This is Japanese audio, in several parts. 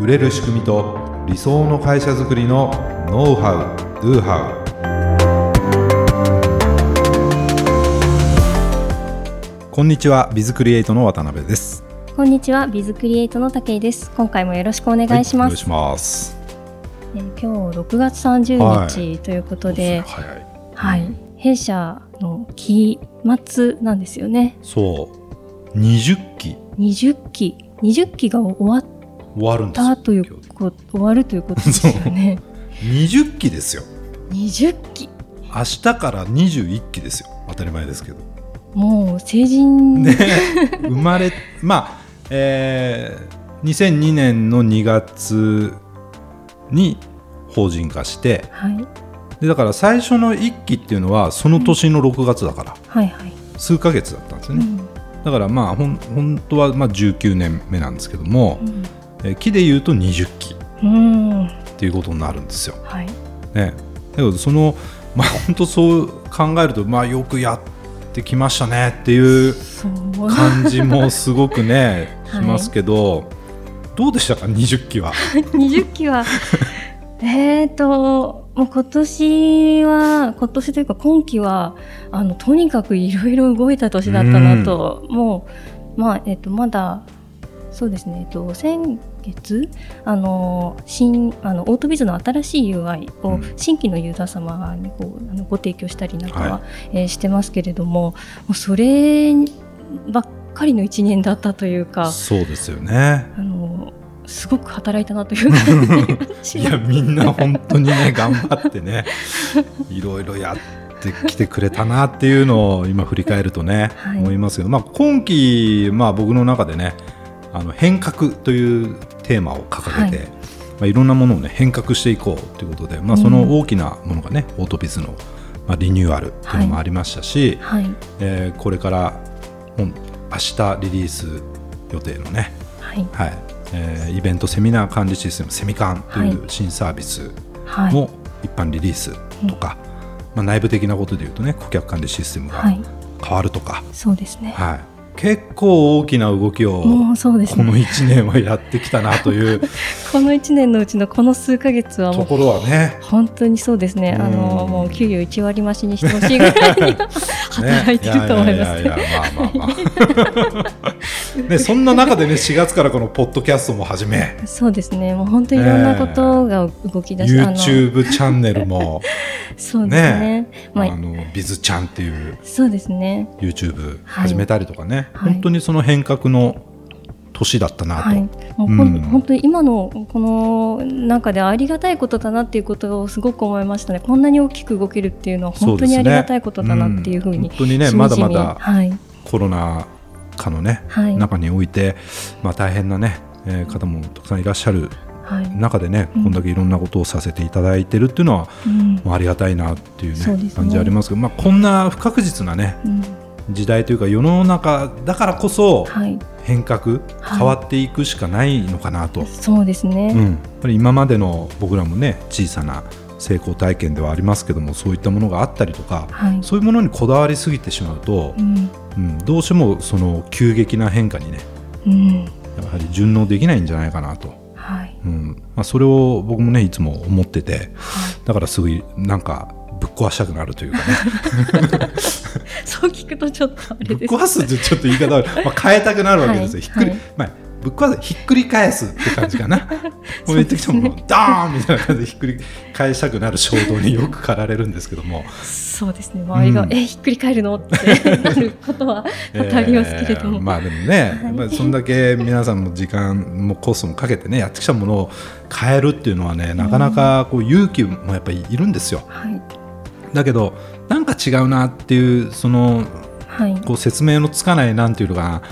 売れる仕組みと理想の会社づくりのノウハウ・ドゥハウこんにちはビズクリエイトの渡辺です。こんにちはビズクリエイトの武井です。今回もよろしくお願いします、はい、お願いします。えー、今日6月30日ということで、はい、はい、弊社の期末なんですよね。そう。20期。20期。20期が終わ終わるんですというこ終わるということですよね。20期ですよ。20期。明日から21期ですよ。当たり前ですけど。もう成人。ね。生まれまあえー、2002年の2月に法人化して、はい、でだから最初の1期っていうのはその年の6月だから、はいはい、数か月だったんですよね、うん、だからまあほん本当はまあ19年目なんですけども、うん、え期でいうと20期っていうことになるんですよ。はい。ね、だけどそのまあ本当そう考えるとまあよくやってきましたねっていう感じもすごくね しますけど、どうでしたか？20期は。20期は。えっともう今年は今年というか今期はあのとにかくいろいろ動いた年だったなと、うん、もうまあえっ、とまだそうですね、えっと、先月あの新あのオートビズの新しい UI を新規のユーザー様にこうあのご提供したりなんかは、はい、えー、してますけれどももうそればっかりの1年だったというかそうですよね。あのすごく働いたなという感じ いやみんな本当にね 頑張ってねいろいろやってきてくれたなっていうのを今振り返るとね、はい、思いますけど、まあ、今期、まあ、僕の中でねあの変革というテーマを掲げて、はい。まあ、いろんなものを、ね、変革していこうということで、まあ、その大きなものがね、うん、オートビズの、まあ、リニューアルというのもありましたし、はい。はい、えー、これから明日リリース予定のね、はい。はい。えー、イベントセミナー管理システムセミカンという新サービスの一般リリースとか、はい、まあ、内部的なことでいうとね顧客管理システムが変わるとか、はい、そうですね、はい、結構大きな動きをもうそうです、ね、この1年はやってきたなという この1年のうちのこの数か月はもうところはね。本当にそうですね、あのもう給与1割増しにしてほしいぐらいに 働いてると思います。いやいやいやまあまあまあ ね、そんな中でね4月からこのポッドキャストも始め。そうですね。もう本当にいろんなことが動き出して、え。ー、YouTube チャンネルも。そうですね。ね、まあ、あのビズちゃんっていうそうですね。YouTube 始めたりとかね、はい、本当にその変革の年だったなと、はい、もう、うん、本当に今のこの中でありがたいことだなっていうことをすごく思いましたね。こんなに大きく動けるっていうのは本当にありがたいことだなっていうふうに、ねうん、本当にねまだまだコロナ禍のね、はい、中において、まあ、大変なね、えー、方もたくさんいらっしゃる中でね、こんだけいろんなことをさせていただいてるっていうのは、もうありがたいなっていうね、ね。感じありますけど、まあ、こんな不確実なね、時代というか世の中だからこそ変革、変わっていくしかないのかなと、そうですね、うん、やっぱり今までの僕らもね小さな成功体験ではありますけどもそういったものがあったりとか、はい、そういうものにこだわりすぎてしまうと、うん、うん、どうしてもその急激な変化にね、うん、やはり順応できないんじゃないかなと。うん。まあ、それを僕もねいつも思ってて、だからすぐなんかぶっ壊したくなるというかね。そう聞くとちょっとあれです。ぶっ壊すってちょっと言い方は、まあ、変えたくなるわけですよ、ひっくり、はい、まあぶっ壊すひっくり返すって感じかな。もう言ってきても、ね、ダーンみたいな感じでひっくり返したくなる衝動によく駆られるんですけども。そうですね。周りが、うん、えひっくり返るの？ってなることは多 々ありますけれども、えー、まあでもね、はい、まあ、そんだけ皆さんも時間もコストもかけてねやってきたものを変えるっていうのはねなかなかこう勇気もやっぱりいるんですよ。はい、だけどなんか違うなっていうその、はい、こう説明のつかないなんていうのが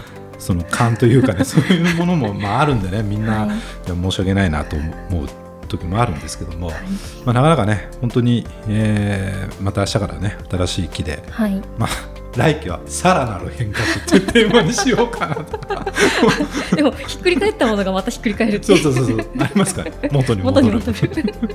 その勘というかね そういうものもまああるんでねみんな、はい、申し訳ないなと思う時もあるんですけども、はい、まあ、なかなかね本当に、えー、また明日からね新しい木で、はい、まあ来期はさらなる変革っていうテーマにしようかなと。でもひっくり返ったものがまたひっくり返るそうそうそうそう。ありますか 元に戻る。元に戻る。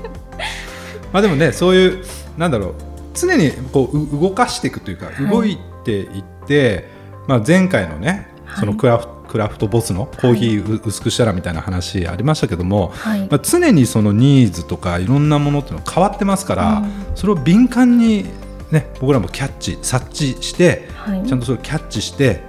まあでもねそういうなんだろう常にこう動かしていくというか、動いていって、まあ、前回のねそのクラフクラフトボスのコーヒー薄くしたらみたいな話ありましたけども、はい。まあ、常にそのニーズとかいろんなものっていうのは変わってますから、うん。それを敏感に、ね、僕らもキャッチ察知してはい。ちゃんとそれをキャッチして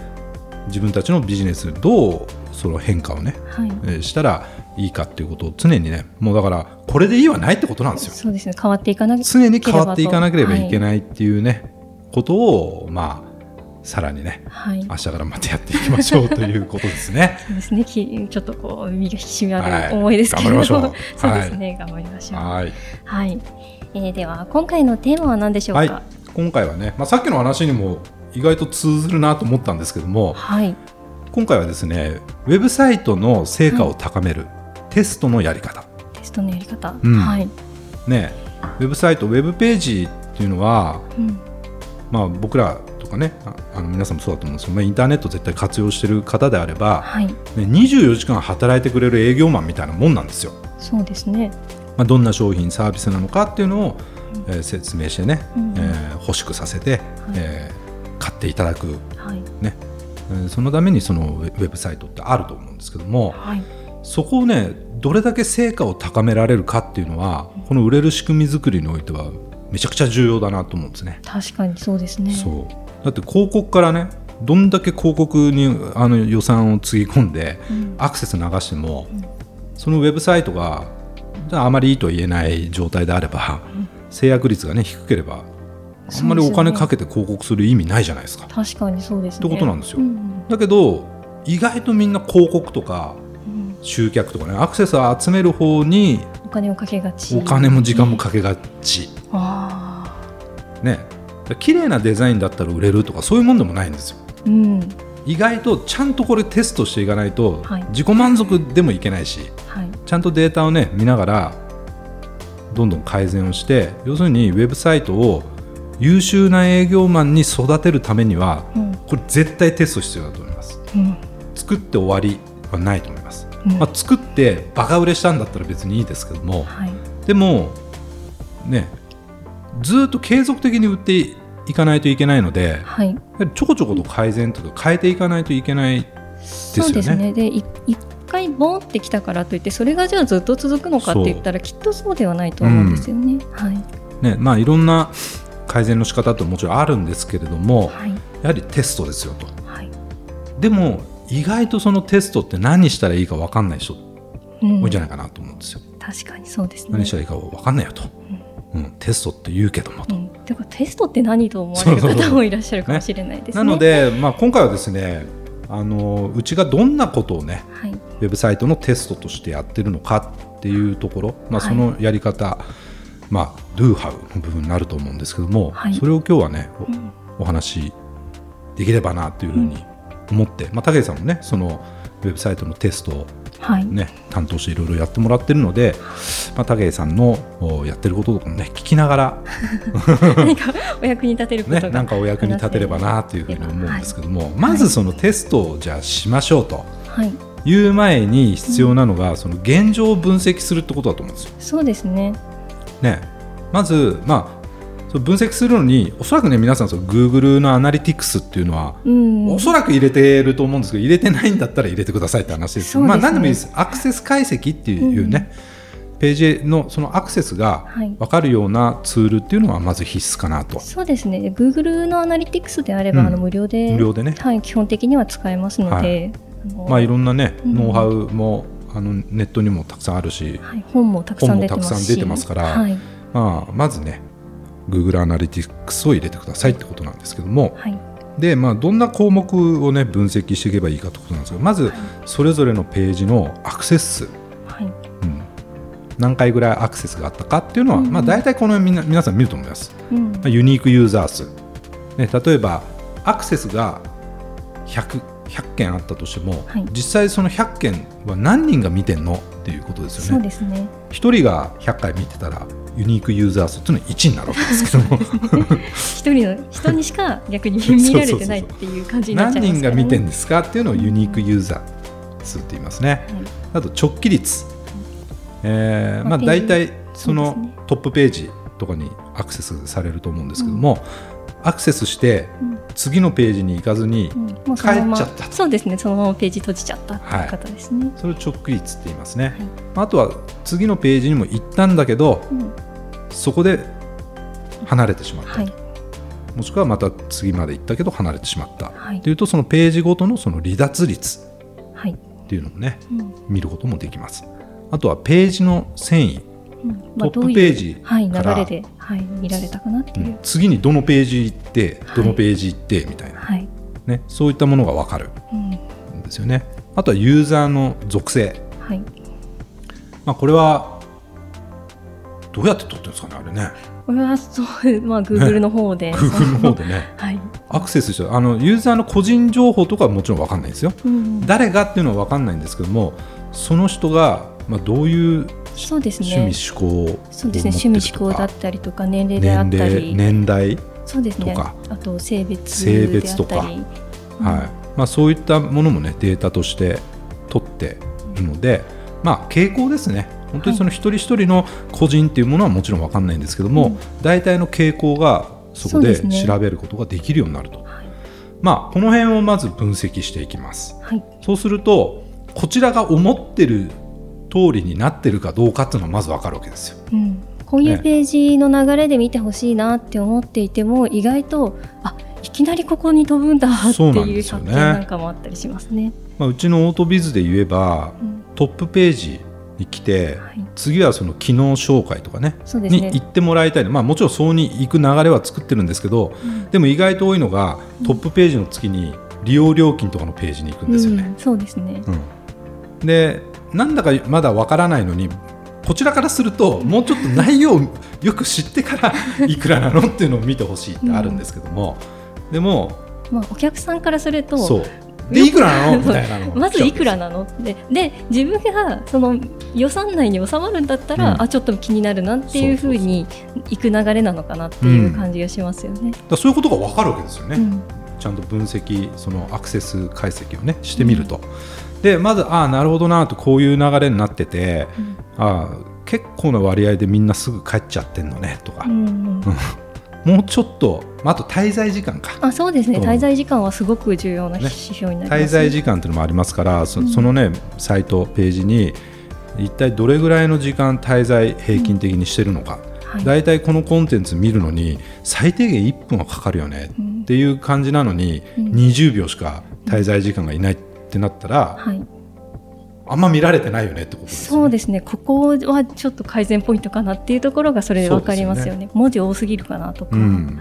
自分たちのビジネスどうその変化をね、はい。えーしたらいいかっていうことを常にねもうだからこれでいいはないってことなんですよ。そうですね。変わっていかな常に変わっていかなければいけいないっていうね、ことをまあさらにねはい、はい明日からまたやっていきましょうということですね。そうですね。きちょっとこう身が引き締まはい。る思いですけれど、頑張りましょう。そうですね、頑張りましょう。はい、はい、えー、では今回のテーマは何でしょうはい。か、今回はね、まあ、さっきの話にも意外と通ずるなと思ったんですけどもはい。今回はですねウェブサイトの成果を高めるテストのやり方、テストのやり方、うん。はい、ね、ウェブサイトウェブページっていうのは、うん、まあ、僕らとかねああの皆さんもそうだと思うんですけど、まあ、インターネット絶対活用してる方であれば、はい。ね、24時間働いてくれる営業マンみたいなもんなんですよ。そうですね。まあ、どんな商品サービスなのかっていうのを、えー説明してね、うんえー欲しくさせて、えー買っていただく、はい。ね。えーそのためにそのウェウェブサイトってあると思うんですけどもはい。そこをねどれだけ成果を高められるかっていうのはこの売れる仕組み作りにおいてはめちゃくちゃ重要だなと思うんですね。確かにそうですね。そう。だって広告からねどんだけ広告にあの予算をつぎ込んでうん。アクセス流しても、うん。そのウェブサイトがじゃああまりいいと言えない状態であれば、うん。制約率がね低ければあんまりお金かけて広告する意味ないじゃないですか。確かにそうですね。ってことなんですよ。うんだけど意外とみんな広告とかうん集客とかねアクセスを集める方にお金をかけがち。お金も時間もかけがち。あね。綺麗なデザインだったら売れるとかそういうもんでもないんですよ。あうん。意外とちゃんとこれテストしていかないとはい。自己満足でもいけないし、はい。ちゃんとデータをね見ながらどんどん改善をして要するにウェブサイトを優秀な営業マンに育てるためにはうん。これ絶対テスト必要だと思います。うん。作って終わりはないと思います、うん。まあ、作ってバカ売れしたんだったら別にいいですけどもはい。でもねずっと継続的に売っていかないといけないのでやはいちょこちょこと改善とか変えていかないといけないですよね。そうですね。で回ボンってきたからといってそれがじゃあずっと続くのかって言ったらきっとそうではないと思うんですよね、はい。ね。まあ、いろんな改善の仕方ってもちろんあるんですけれどもはいやはりテストですよと。はい。でも意外とそのテストって何したらいいか分かんない人うん。多いんじゃないかなと思うんですよ、確かにそうですね。何したらいいか分かんないよと、うんテストって言うけどもと、うん、てかテストって何と思われる方もいらっしゃるかもしれないですね。なの、で、まあ、今回はですねあのうちがどんなことをねはい、ウェブサイトのテストとしてやってるのかっていうところ、まあ、はい。そのやり方、まあ、Do How の部分になると思うんですけども、はい。それを今日はねお,、うん。お話しできればなというふうに思って、まあ、武井さんもねそのウェブサイトのテストを、はい、ね、担当していろいろやってもらってるので、まあ、武井さんのおやってることとかもね聞きながら、何かお役に立てることね、が、なんかお役に立てればなというふうに思うんですけども、まずそのテストをじゃあしましょうと。はい、いう前に必要なのが、その現状を分析するってことだと思うんですよ。そうですね。ね、まず、まあ、その分析するのにおそらくね皆さんその Google のアナリティクスっていうのは、うん、おそらく入れてると思うんですけど入れてないんだったら入れてくださいって話です。ですね。まあ何でもいいです。アクセス解析っていうね、ページのそのアクセスがはい。分かるようなツールっていうのはまず必須かなと。そうですね。で Google のアナリティクスであれば、うん。あの無料で無料でね。はい、基本的には使えますので、はい。まあいろんなね、うん。ノウハウもあのネットにもたくさんあるし、はい、本もたくさん出てますし、本もたくさん出てますからはい、まあ、まずね Google アナリティクスを入れてくださいってことなんですけどもはい、で、まあ、どんな項目をね分析していけばいいかってことなんですけどまずそれぞれのページのアクセス。数、はい、うん、何回ぐらいアクセスがあったかっていうのは、うんまあ、大体このみ皆さん見ると思います、うん。まあ、ユニークユーザー数、ね、例えばアクセスが 100, 100件あったとしても、はい。実際その100件は何人が見てんのっていうことですそうよねですね。1人が100回見てたらユニークユーザー数っていうのは1になるわけですけども。一人の人にしか逆に見られてないっていう感じになっちゃ何人いますからね。が見てんですかっていうのをユニークユーザー数って言いますね。はい。あと直帰率、えーまあ、大体そのトップページとかにアクセスされると思うんですけども、アクセスして次のページに行かずに帰っちゃった、そうですねそのままページ閉じちゃったっていう方ですね、はい、それを直帰率って言いますね、はい、あとは次のページにも行ったんだけど、うん、そこで離れてしまった、はい、もしくはまた次まで行ったけど離れてしまった、はい、というとそのページごとのその離脱率っていうのもね、うん、見ることもできます。あとはページの遷移、トップページはい、流れで、はい、見られたかなっていう、うん、次にどのページ行ってどのページ行ってみたいな、はい。ね、そういったものが分かるんですよね、あとはユーザーの属性、はい。まあ、これはどうやって取ってるんですかねあれね。これはそう、まあ、Google の方で、ね、Google の方でね、はい、アクセスしてあのユーザーの個人情報とかはもちろん分かんないんですよ、うん、誰がっていうのは分かんないんですけどもその人が、まあ、どういうそうですね、趣味思考そうですね。趣味思考だったりとか年齢であったり。年代そうですね。あと性別性別とか、はい。まあ、そういったものもねデータとして取っているので、まあ、傾向ですね。本当にその一人一人の個人っていうものはもちろん分かんないんですけども、はい、大体の傾向がそこで調べることができるようになると、まあ、この辺をまず分析していきます、はい、そうするとこちらが思ってる通りになってるかどうかっていうのはまず分かるわけですよ。うん。こういうページの流れで見てほしいなって思っていても、ね、意外とあいきなりここに飛ぶんだっていう発見なんかもあったりしますね。まあ、うちのオートビズで言えば、うん、トップページに来て、はい、次はその機能紹介とかねね。に行ってもらいたい、まあ、もちろんそうに行く流れは作ってるんですけど、うん、でも意外と多いのがトップページの次に利用料金とかのページに行くんですよね。うん、そうですね、うん、でなんだかまだわからないのにこちらからするともうちょっと内容をよく知ってから いくらなのっていうのを見てほしいってあるんですけども、でも、まあ、お客さんからするとでいくらなのみたいなの。まずいくらなのって。で自分がその予算内に収まるんだったら、うん、あちょっと気になるなっていうふうにいく流れなのかなっていう感じがしますよね。だそういうことが分かるわけですよね。うん、ちゃんと分析そのアクセス解析をねしてみると。うん、でまずああなるほどなとこういう流れになってて、ああ結構な割合でみんなすぐ帰っちゃってんのねとか。うん もうちょっと、あと滞在時間か。あそうですね、滞在時間はすごく重要な指標になります、ね、滞在時間というのもありますからそ,、そのねサイトページに一体どれぐらいの時間滞在平均的にしてるのか、うんはい、大体このコンテンツ見るのに最低限1分はかかるよねっていう感じなのに、うん、20秒しか滞在時間がいないってなったら、はい、あんま見られてないよねってことです、ね、そうですね。ここはちょっと改善ポイントかなっていうところがそれで分かりますよね、ね、文字多すぎるかなとか、うん、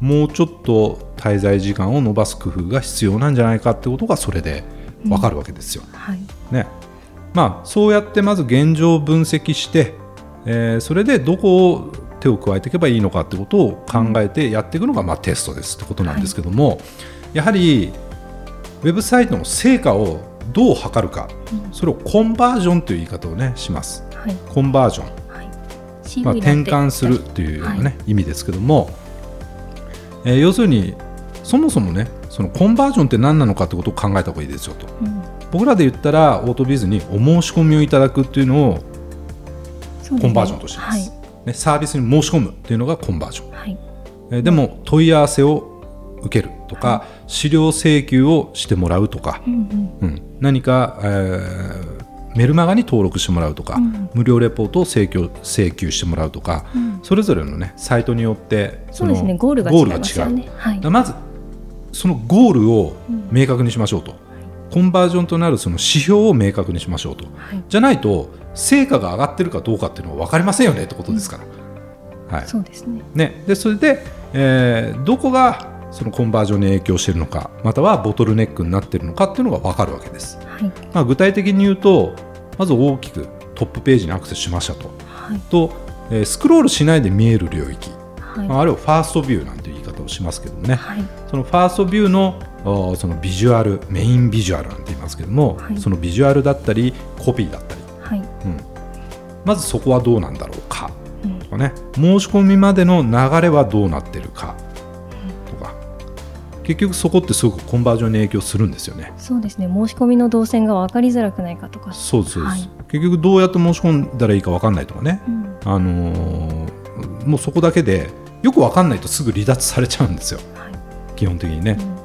もうちょっと滞在時間を伸ばす工夫が必要なんじゃないかってことがそれで分かるわけですよ。うん、はい。ね。まあ、そうやってまず現状を分析して、えー、それでどこを手を加えていけばいいのかってことを考えてやっていくのが、まあ、テストですってことなんですけども、はい、やはりウェブサイトの成果をどう測るか、うん、それをコンバージョンという言い方をねします、はい、コンバージョン、はい、まあ、転換するというようなね、はい、意味ですけども、えー、要するにそもそもねそのコンバージョンって何なのかってことを考えた方がいいですよと、うん、僕らで言ったらオートビズにお申し込みをいただくっていうのをコンバージョンとしてます、ね、サービスに申し込むっていうのがコンバージョン、はい、えー、でも問い合わせを受けるとか、はい、資料請求をしてもらうとか、うん、うん、何か、えー、メルマガに登録してもらうとか、うん、無料レポートを請求請求してもらうとか、うん、それぞれの、ね、サイトによってその、ね、ゴールが違う、ねはい、まずそのゴールを明確にしましょうと、コンバージョンとなるその指標を明確にしましょうと、はい、じゃないと成果が上がってるかどうかっていうのは分かりませんよねってことですから。はい、そうですね。ね。でそれで、えー、どこがそのコンバージョンに影響しているのかまたはボトルネックになっているのかっていうのが分かるわけです、はい、まあ、具体的に言うとまず大きくトップページにアクセスしましたと、はい、と、えー、スクロールしないで見える領域、はい、まあ、あるいはファーストビューなんていう言い方をしますけどもね、そのファーストビューのそのビジュアルメインビジュアルなんて言いますけども、そのビジュアルだったりコピーだったり、うん、まずそこはどうなんだろうか、とかね。申し込みまでの流れはどうなってるか結局そこってすごくコンバージョンに影響するんですよね。そうですね。申し込みの動線が分かりづらくないかとか。そうです、はい、結局どうやって申し込んだらいいか分かんないとかね。うん、あのー、もうそこだけでよく分かんないとすぐ離脱されちゃうんですよ、はい、基本的にね、うん、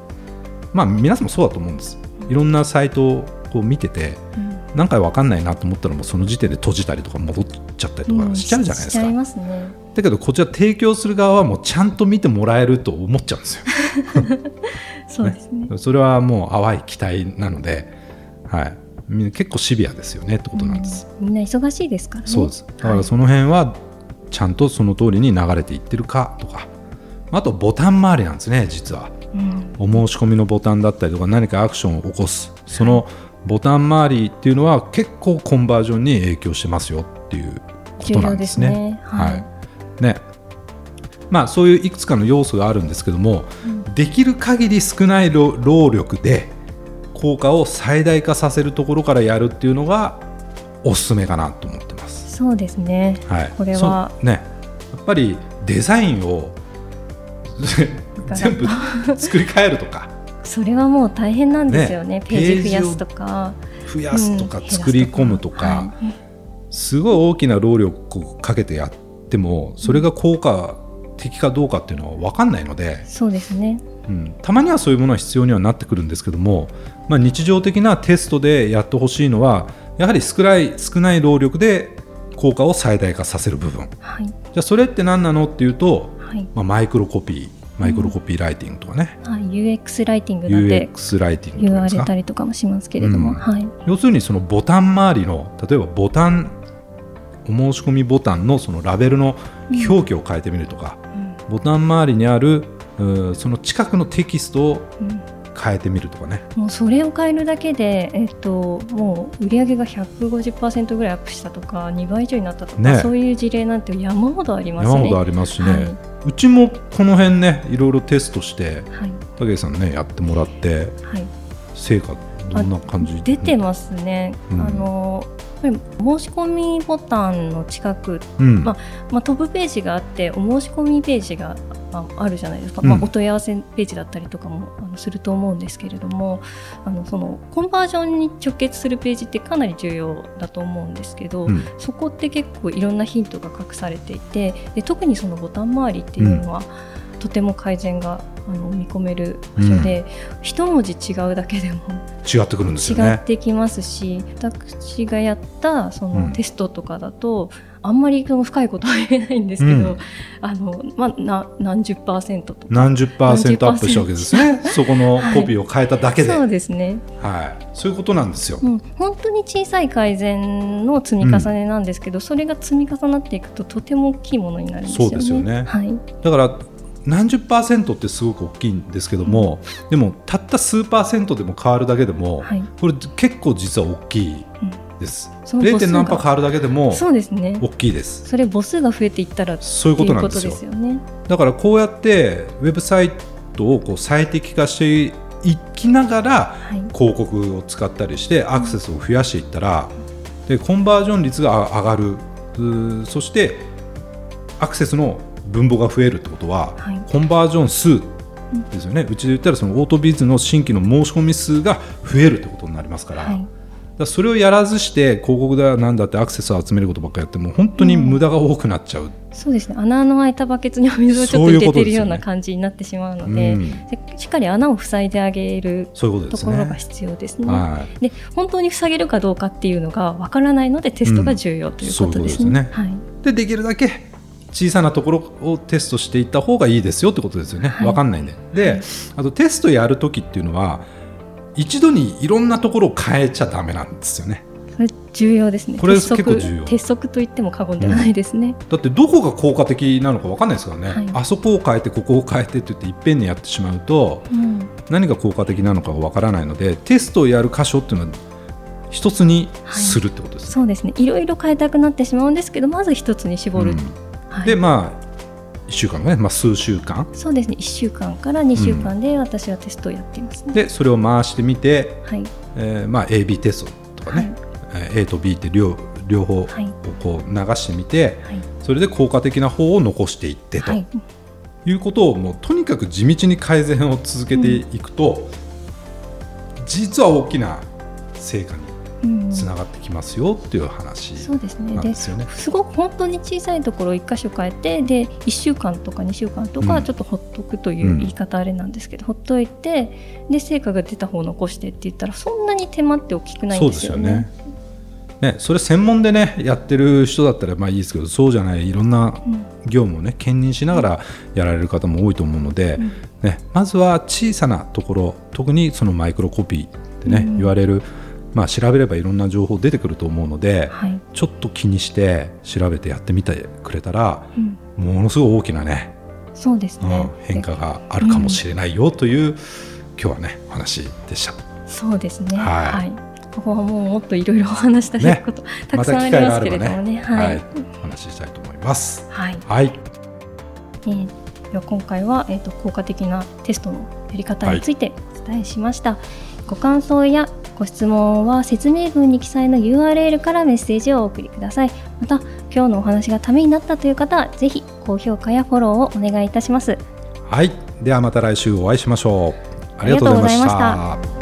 まあ皆さんもそうだと思うんです。いろんなサイトをこう見てて、うん、何回分かんないなと思ったらもうその時点で閉じたりとか戻っちゃったりとかしちゃうじゃないですか、うん、ね、だけどこちら提供する側はもうちゃんと見てもらえると思っちゃうんですよ そうですね、ね、それはもう淡い期待なので、はい、結構シビアですよねってことなんです、みんな忙しいですからね。そうです。だからその辺はちゃんとその通りに流れていってるかとか。あとボタン周りなんですね実は、うん、お申し込みのボタンだったりとか何かアクションを起こす。そのボタン周りっていうのは結構コンバージョンに影響してますよっていうことなんですね。すね。はい、ねまあ、そういういくつかの要素があるんですけども、うん、できる限り少ない労力で効果を最大化させるところからやるっていうのがおすすめかなと思ってます。そうですね、はい、これは。ね。やっぱりデザインを 全部作り変えるとか。それはもう大変なんですよね、ね、ページ増やすとか。増やすとか、作り込むとか、はい、すごい大きな労力をかけてやってもそれが効果的かどうかっていうのは分かんないのでそうですね、うん、たまにはそういうものは必要にはなってくるんですけども、まあ、日常的なテストでやってほしいのはやはり少ない少ない労力で効果を最大化させる部分、はい、じゃあそれって何なのっていうと、はい、まあ、マイクロコピーマイクロコピーライティングとかね、はい、UX ライティングなんて UX ライティング言われたりとかもしますけれども、うん、はい、要するにそのボタン周りの例えばボタンお申し込みボタンのそのラベルの表記を変えてみるとか、うん、ボタン周りにあるその近くのテキストを変えてみるとかね、もうそれを変えるだけで、えっと、もう売り上げが150%ぐらいアップしたとか2倍以上になったとか、ね、そういう事例なんて山ほどありますね。山ほどありますしね、はい、うちもこの辺ねいろいろテストして、はい、武井さんねやってもらって、はい、成果どんな感じ？出てますね、うん、あの申し込みボタンの近く、うん、まあまあ、トップページがあってお申し込みページがああるじゃないですか、うん、まあ、お問い合わせページだったりとかもあのすると思うんですけれどもあのそのコンバージョンに直結するページってかなり重要だと思うんですけど、うん、そこって結構いろんなヒントが隠されていてで特にそのボタン周りっていうのは、とても改善があの見込める場所で、うん、一文字違うだけでも違ってくるんですよね。違ってきますし私がやったそのテストとかだと、うんあんまりその深いことは言えないんですけど、うん、あのまあ、な何十パーセントとか何十パーセントアップしたわけですね。そこのコピーを変えただけで、はい、そうですね、はい、そういうことなんですよ、うん、本当に小さい改善の積み重ねなんですけど、うん、それが積み重なっていくととても大きいものになるんですよね。そうですよね、はい、だから何十パーセントってすごく大きいんですけども、うん、でもたった数パーセントでも変わるだけでも、はい、これ結構実は大きいです。0. 点何パー変わるだけでもそうですね大きいです。それ母数が増えていったらそういうことなんですよ。ね、だからこうやってウェブサイトをこう最適化していきながら、広告を使ったりしてアクセスを増やしていったら、でコンバージョン率が上がるそしてアクセスの分母が増えるってことは、はい、コンバージョン数ですよね、うちで言ったらそのオートビズの新規の申し込み数が増えるってことになりますから。はい。だそれをやらずして広告だなんだってアクセスを集めることばっかりやっても本当に無駄が多くなっちゃう、うん、そうですね。穴の開いたバケツにお水をちょっと入れてるような感じになってしまうので、ねうん、しっかり穴を塞いであげるところが必要ですね。で、はい、本当に塞げるかどうかっていうのがわからないのでテストが重要ということですね。はい、でできるだけ小さなところをテストしていった方がいいですよってことですよね、はい、分かんないんで。であとテストやるときっていうのは一度にいろんなところを変えちゃだめなんですよね。それ重要ですね。これ結構重要。鉄則と言っても過言ではないですね。うん、だってどこが効果的なのかわかんないですからね、はい、あそこを変えてここを変えてって言っていっぺんにやってしまうと、うん、何が効果的なのかわからないのでテストをやる箇所っていうのは一つにするってことです、ねはい、そうですね。いろいろ変えたくなってしまうんですけどまず一つに絞る。うんはい、でまあ1週間ね、まあ、数週間。そうですね。1週間から2週間で私はテストをやっています、ね。うん、でそれを回してみて、はい。えーまあ、AB テストとかね、はい、A と B って両両方をこう流してみて、はい、それで効果的な方を残していってと、はい、いうことをもうとにかく地道に改善を続けていくと、うん、実は大きな成果につながってきますよっていう話そうですね。ですよねすごく本当に小さいところを1箇所変えてで1週間とか2週間とかちょっとほっとくという言い方あれなんですけど、うん、ほっといてで成果が出た方を残してって言ったらそんなに手間って大きくないんですよね。ね、それ専門でねやってる人だったらまあいいですけどそうじゃないいろんな業務をね兼任しながらやられる方も多いと思うので、うん、ね、まずは小さなところ特にそのマイクロコピーってね、うん、言われるまあ、調べればいろんな情報出てくると思うので、はい、ちょっと気にして調べてやってみてくれたら、うん、ものすごい大きなねそうですね、うん、変化があるかもしれないよという、うん、今日はねお話でした。そうですね、はい、はい、ここはもうもっといろいろお話したいこと、ね、たくさんありますけれどもね、ね。はい、はい、お話ししたいと思います。はい、はい。えー、では今回は、えーと、効果的なテストのやり方についてお伝えしました。ご感想やご質問は説明文に記載の URL からメッセージをお送りください。また今日のお話がためになったという方はぜひ高評価やフォローをお願いいたします。はい。ではまた来週お会いしましょう。ありがとうございました